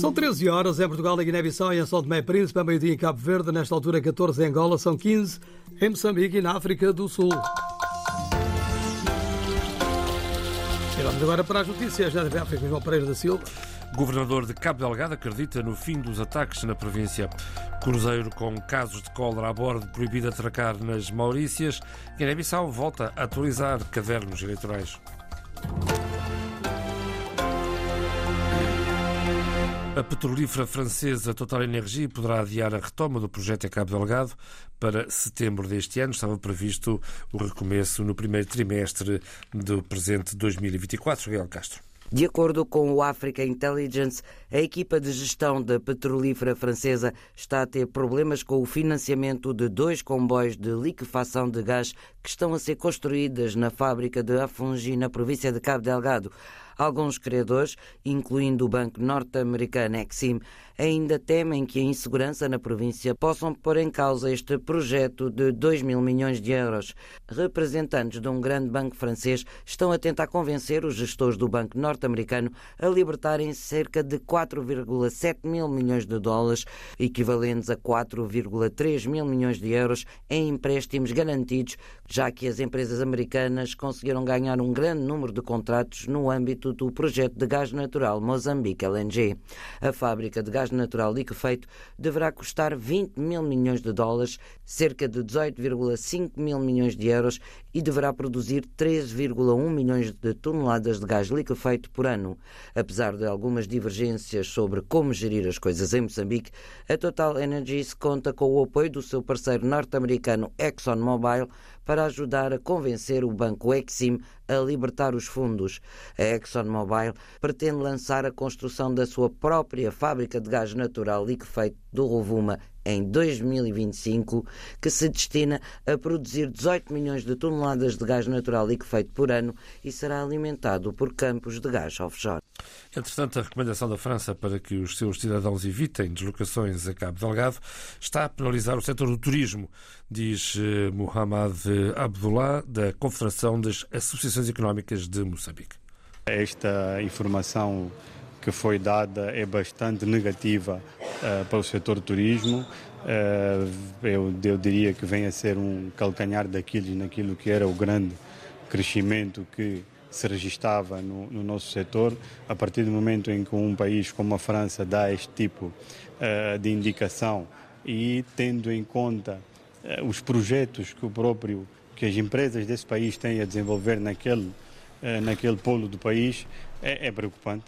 São 13 horas em Portugal, em Guiné-Bissau e em São Tomé e Príncipe, a meio-dia em Cabo Verde, nesta altura 14 em Angola, são 15 em Moçambique e na África do Sul. E vamos agora para as notícias da África, João Pereira da Silva. Governador de Cabo Delgado acredita no fim dos ataques na província. Cruzeiro com casos de cólera a bordo, proibido atracar nas Maurícias. Guiné-Bissau volta a atualizar cadernos eleitorais. A petrolífera francesa Total Energia poderá adiar a retoma do projeto em Cabo Delgado para setembro deste ano. Estava previsto o recomeço no primeiro trimestre do presente 2024. Gabriel Castro. De acordo com o Africa Intelligence, a equipa de gestão da petrolífera francesa está a ter problemas com o financiamento de dois comboios de liquefação de gás que estão a ser construídas na fábrica de Afungi, na província de Cabo Delgado. Alguns criadores, incluindo o banco norte-americano Exim, ainda temem que a insegurança na província possam pôr em causa este projeto de 2 mil milhões de euros. Representantes de um grande banco francês estão a tentar convencer os gestores do banco norte-americano a libertarem cerca de 4,7 mil milhões de dólares, equivalentes a 4,3 mil milhões de euros, em empréstimos garantidos, já que as empresas americanas conseguiram ganhar um grande número de contratos no âmbito do projeto de gás natural Moçambique LNG. A fábrica de gás natural liquefeito deverá custar 20 mil milhões de dólares, cerca de 18,5 mil milhões de euros, e deverá produzir 3,1 milhões de toneladas de gás liquefeito por ano. Apesar de algumas divergências sobre como gerir as coisas em Moçambique, a Total Energies conta com o apoio do seu parceiro norte-americano ExxonMobil para ajudar a convencer o banco Exim a libertar os fundos. A ExxonMobil pretende lançar a construção da sua própria fábrica de gás natural liquefeito do Rovuma em 2025, que se destina a produzir 18 milhões de toneladas de gás natural liquefeito por ano e será alimentado por campos de gás offshore. Entretanto, a recomendação da França para que os seus cidadãos evitem deslocações a Cabo Delgado está a penalizar o setor do turismo, diz eh, Mohamed Abdullah, da Confederação das Associações Económicas de Moçambique. Esta informação que foi dada é bastante negativa uh, para o setor do turismo. Uh, eu, eu, diria que vem a ser um calcanhar daquilo naquilo que era o grande crescimento que se registava no, no, nosso setor. A partir do momento em que um país como a França dá este tipo uh, de indicação e tendo em conta os projetos que o próprio que as empresas desse país têm a desenvolver naquele naquele polo do país é, é preocupante.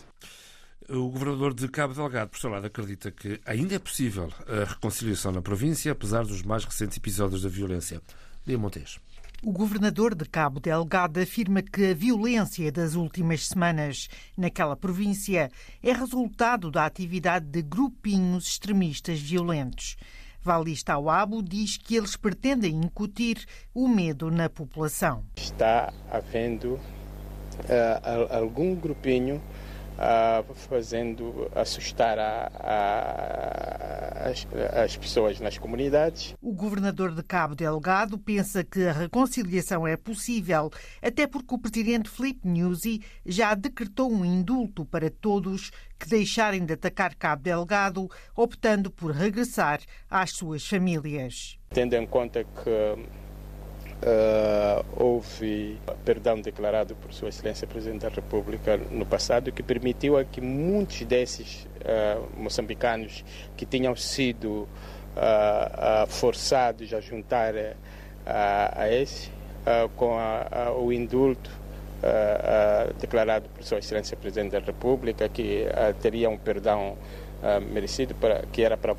O governador de Cabo Delgado, por seu lado, acredita que ainda é possível a reconciliação na província, apesar dos mais recentes episódios da violência. Lia Montes. O governador de Cabo Delgado afirma que a violência das últimas semanas naquela província é resultado da atividade de grupinhos extremistas violentos. Valista Awabo diz que eles pretendem incutir o medo na população. Está havendo uh, algum grupinho uh, fazendo assustar a, a, as, as, pessoas nas comunidades. O governador de Cabo Delgado pensa que a reconciliação é possível, até porque o presidente Filipe Nyusi já decretou um indulto para todos que deixarem de atacar Cabo Delgado, optando por regressar às suas famílias. Tendo em conta que Uh, houve perdão declarado por Sua Excelência Presidente da República no passado que permitiu a que muitos desses uh, moçambicanos que tinham sido uh, forçados a juntar a esse, com a, a, o indulto declarado por Sua Excelência Presidente da República, que teria um perdão merecido, para, que era para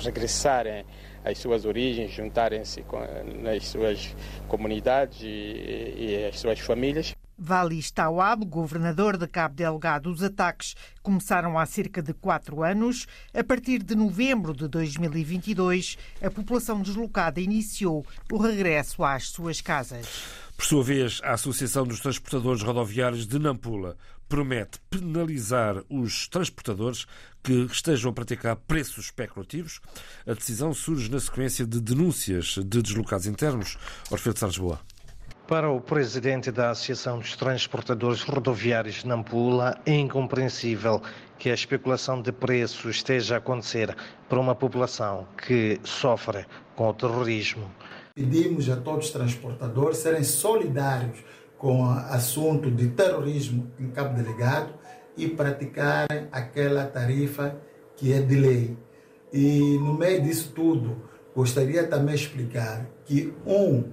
regressarem as suas origens, juntarem-se nas suas comunidades e, e as suas famílias. Vali Stawab, governador de Cabo Delgado, os ataques começaram há cerca de quatro anos. A partir de novembro de 2022, a população deslocada iniciou o regresso às suas casas. Por sua vez, a Associação dos Transportadores Rodoviários de Nampula promete penalizar os transportadores que estejam a praticar preços especulativos. A decisão surge na sequência de denúncias de deslocados internos. Orfeu de Lisboa. Para o presidente da Associação dos Transportadores Rodoviários de Nampula, é incompreensível que a especulação de preços esteja a acontecer para uma população que sofre com o terrorismo. Pedimos a todos os transportadores serem solidários com assunto de terrorismo em Cabo Delegado e praticarem aquela tarifa que é de lei. E no meio disso tudo, gostaria também explicar que um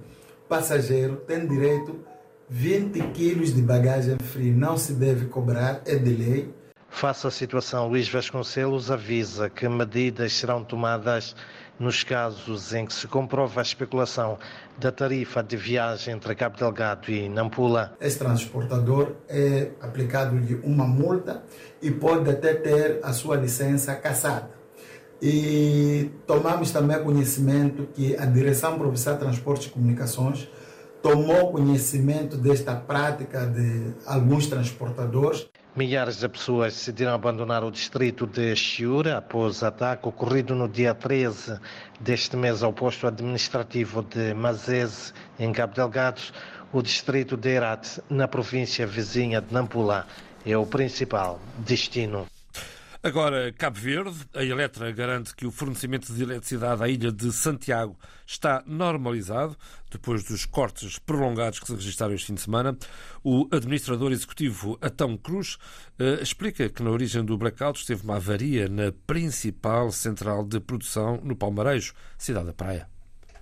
passageiro tem direito 20 quilos de bagagem fria, não se deve cobrar, é de lei. Face à situação, Luís Vasconcelos avisa que medidas serão tomadas nos casos em que se comprova a especulação da tarifa de viagem entre Cabo Delgado e Nampula. Esse transportador é aplicado-lhe uma multa e pode até ter a sua licença cassada. E tomamos também conhecimento que a Direção Provincial de Transportes e Comunicações tomou conhecimento desta prática de alguns transportadores. Milhares de pessoas decidiram abandonar o distrito de Chiura após ataque ocorrido no dia 13 deste mês ao posto administrativo de Mazese, em Cabo Delgado. O distrito de Herat, na província vizinha de Nampula, é o principal destino. Agora, Cabo Verde, a Eletra garante que o fornecimento de eletricidade à ilha de Santiago está normalizado depois dos cortes prolongados que se registraram este fim de semana. O administrador executivo Atão Cruz eh, explica que na origem do blackout esteve uma avaria na principal central de produção no Palmarejo, cidade da Praia.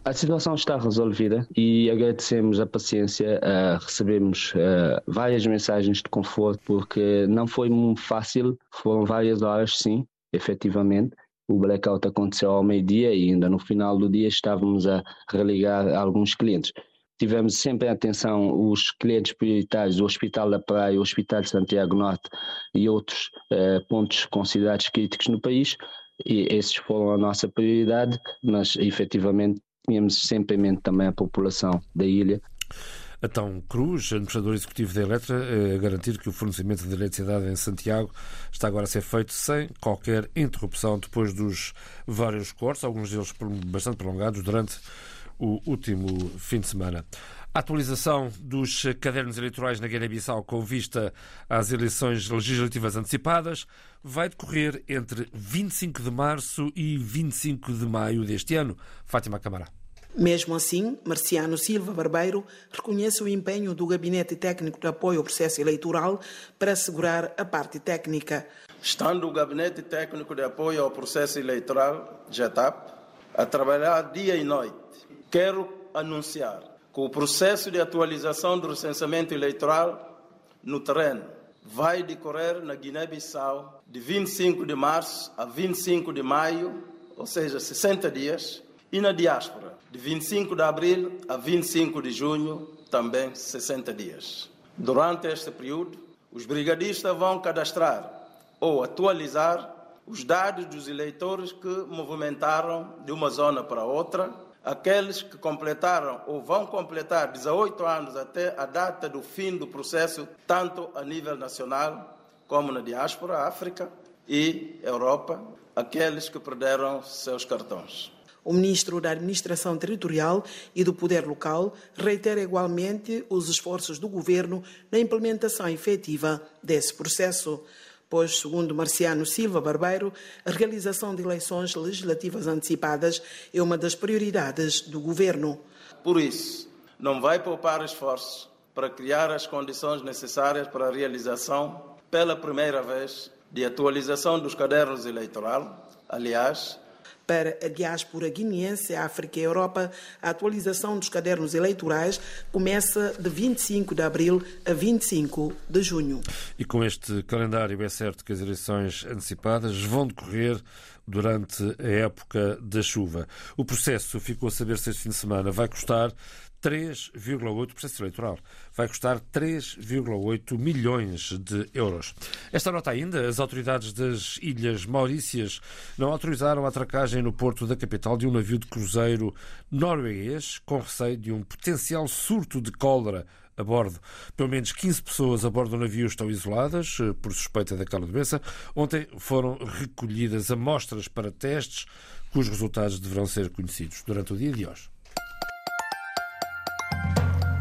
A situação está resolvida e agradecemos a paciência. Uh, recebemos uh, várias mensagens de conforto porque não foi fácil, foram várias horas, sim, efetivamente. O blackout aconteceu ao meio-dia e ainda no final do dia estávamos a religar alguns clientes. Tivemos sempre em atenção os clientes prioritários do Hospital da Praia, o Hospital de Santiago Norte e outros uh, pontos considerados críticos no país e esses foram a nossa prioridade, mas efetivamente tínhamos sempre em mente também a população da ilha. Então, Cruz, administrador executivo da Eletra, a garantir que o fornecimento de eletricidade em Santiago está agora a ser feito sem qualquer interrupção depois dos vários cortes, alguns deles bastante prolongados, durante o último fim de semana. A atualização dos cadernos eleitorais na Guiné-Bissau com vista às eleições legislativas antecipadas vai decorrer entre 25 de março e 25 de maio deste ano. Fátima Camará. Mesmo assim, Marciano Silva Barbeiro reconhece o empenho do Gabinete Técnico de Apoio ao Processo Eleitoral para assegurar a parte técnica. Estando o Gabinete Técnico de Apoio ao Processo Eleitoral, GETAP, a trabalhar dia e noite, quero anunciar com o processo de atualização do recenseamento eleitoral no terreno vai decorrer na Guiné-Bissau de 25 de março a 25 de maio, ou seja, 60 dias, e na diáspora de 25 de abril a 25 de junho, também 60 dias. Durante este período, os brigadistas vão cadastrar ou atualizar os dados dos eleitores que movimentaram de uma zona para outra aqueles que completaram ou vão completar 18 anos até a data do fim do processo, tanto a nível nacional como na diáspora, África e Europa, aqueles que perderam seus cartões. O ministro da Administração Territorial e do Poder Local reitera igualmente os esforços do governo na implementação efetiva desse processo pois, segundo Marciano Silva Barbeiro, a realização de eleições legislativas antecipadas é uma das prioridades do governo. Por isso, não vai poupar esforços para criar as condições necessárias para a realização, pela primeira vez, de atualização dos cadernos eleitoral. Aliás, para a diáspora guineense, África e Europa, a atualização dos cadernos eleitorais começa de 25 de abril a 25 de junho. E com este calendário é certo que as eleições antecipadas vão decorrer durante a época da chuva. O processo, ficou a saber-se este fim de semana, vai custar 3,8 processo eleitoral. Vai custar 3,8 milhões de euros. Esta nota ainda, as autoridades das Ilhas Maurícias não autorizaram a atracagem no porto da capital de um navio de cruzeiro norueguês com receio de um potencial surto de cólera a bordo. Pelo menos 15 pessoas a bordo do navio estão isoladas eh, por suspeita daquela doença. Ontem foram recolhidas amostras para testes, cujos resultados deverão ser conhecidos durante o dia de hoje.